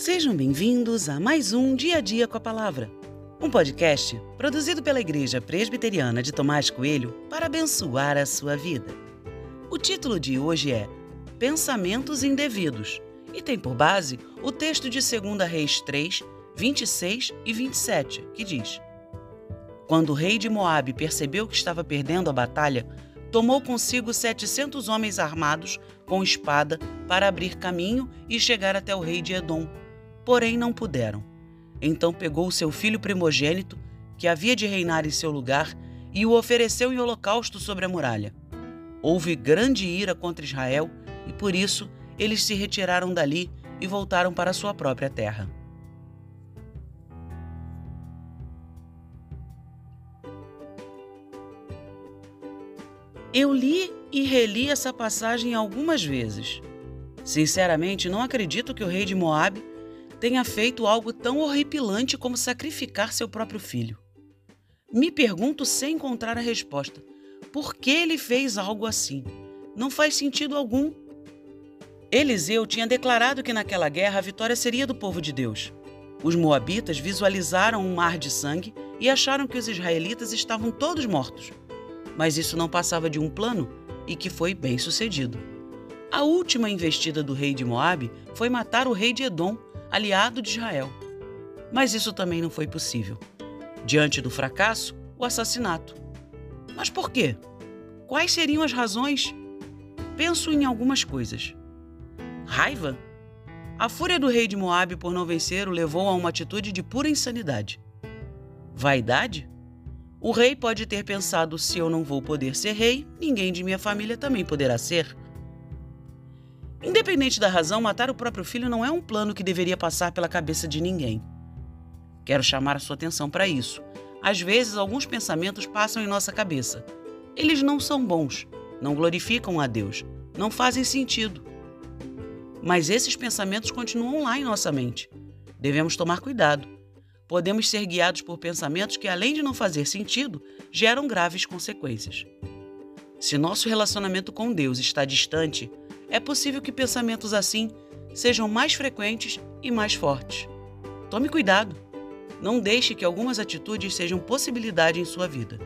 Sejam bem-vindos a mais um Dia a Dia com a Palavra, um podcast produzido pela Igreja Presbiteriana de Tomás Coelho para abençoar a sua vida. O título de hoje é Pensamentos Indevidos e tem por base o texto de 2 Reis 3, 26 e 27, que diz: Quando o rei de Moabe percebeu que estava perdendo a batalha, tomou consigo setecentos homens armados com espada para abrir caminho e chegar até o rei de Edom. Porém, não puderam. Então pegou seu filho primogênito, que havia de reinar em seu lugar, e o ofereceu em holocausto sobre a muralha. Houve grande ira contra Israel, e por isso eles se retiraram dali e voltaram para sua própria terra. Eu li e reli essa passagem algumas vezes. Sinceramente, não acredito que o rei de Moabe tenha feito algo tão horripilante como sacrificar seu próprio filho. Me pergunto sem encontrar a resposta. Por que ele fez algo assim? Não faz sentido algum. Eliseu tinha declarado que naquela guerra a vitória seria do povo de Deus. Os moabitas visualizaram um mar de sangue e acharam que os israelitas estavam todos mortos mas isso não passava de um plano e que foi bem sucedido. A última investida do rei de Moabe foi matar o rei de Edom, aliado de Israel. Mas isso também não foi possível. Diante do fracasso, o assassinato. Mas por quê? Quais seriam as razões? Penso em algumas coisas. Raiva? A fúria do rei de Moabe por não vencer o levou a uma atitude de pura insanidade. Vaidade? O rei pode ter pensado: se eu não vou poder ser rei, ninguém de minha família também poderá ser. Independente da razão, matar o próprio filho não é um plano que deveria passar pela cabeça de ninguém. Quero chamar a sua atenção para isso. Às vezes, alguns pensamentos passam em nossa cabeça. Eles não são bons, não glorificam a Deus, não fazem sentido. Mas esses pensamentos continuam lá em nossa mente. Devemos tomar cuidado podemos ser guiados por pensamentos que, além de não fazer sentido, geram graves consequências. Se nosso relacionamento com Deus está distante, é possível que pensamentos assim sejam mais frequentes e mais fortes. Tome cuidado. Não deixe que algumas atitudes sejam possibilidade em sua vida.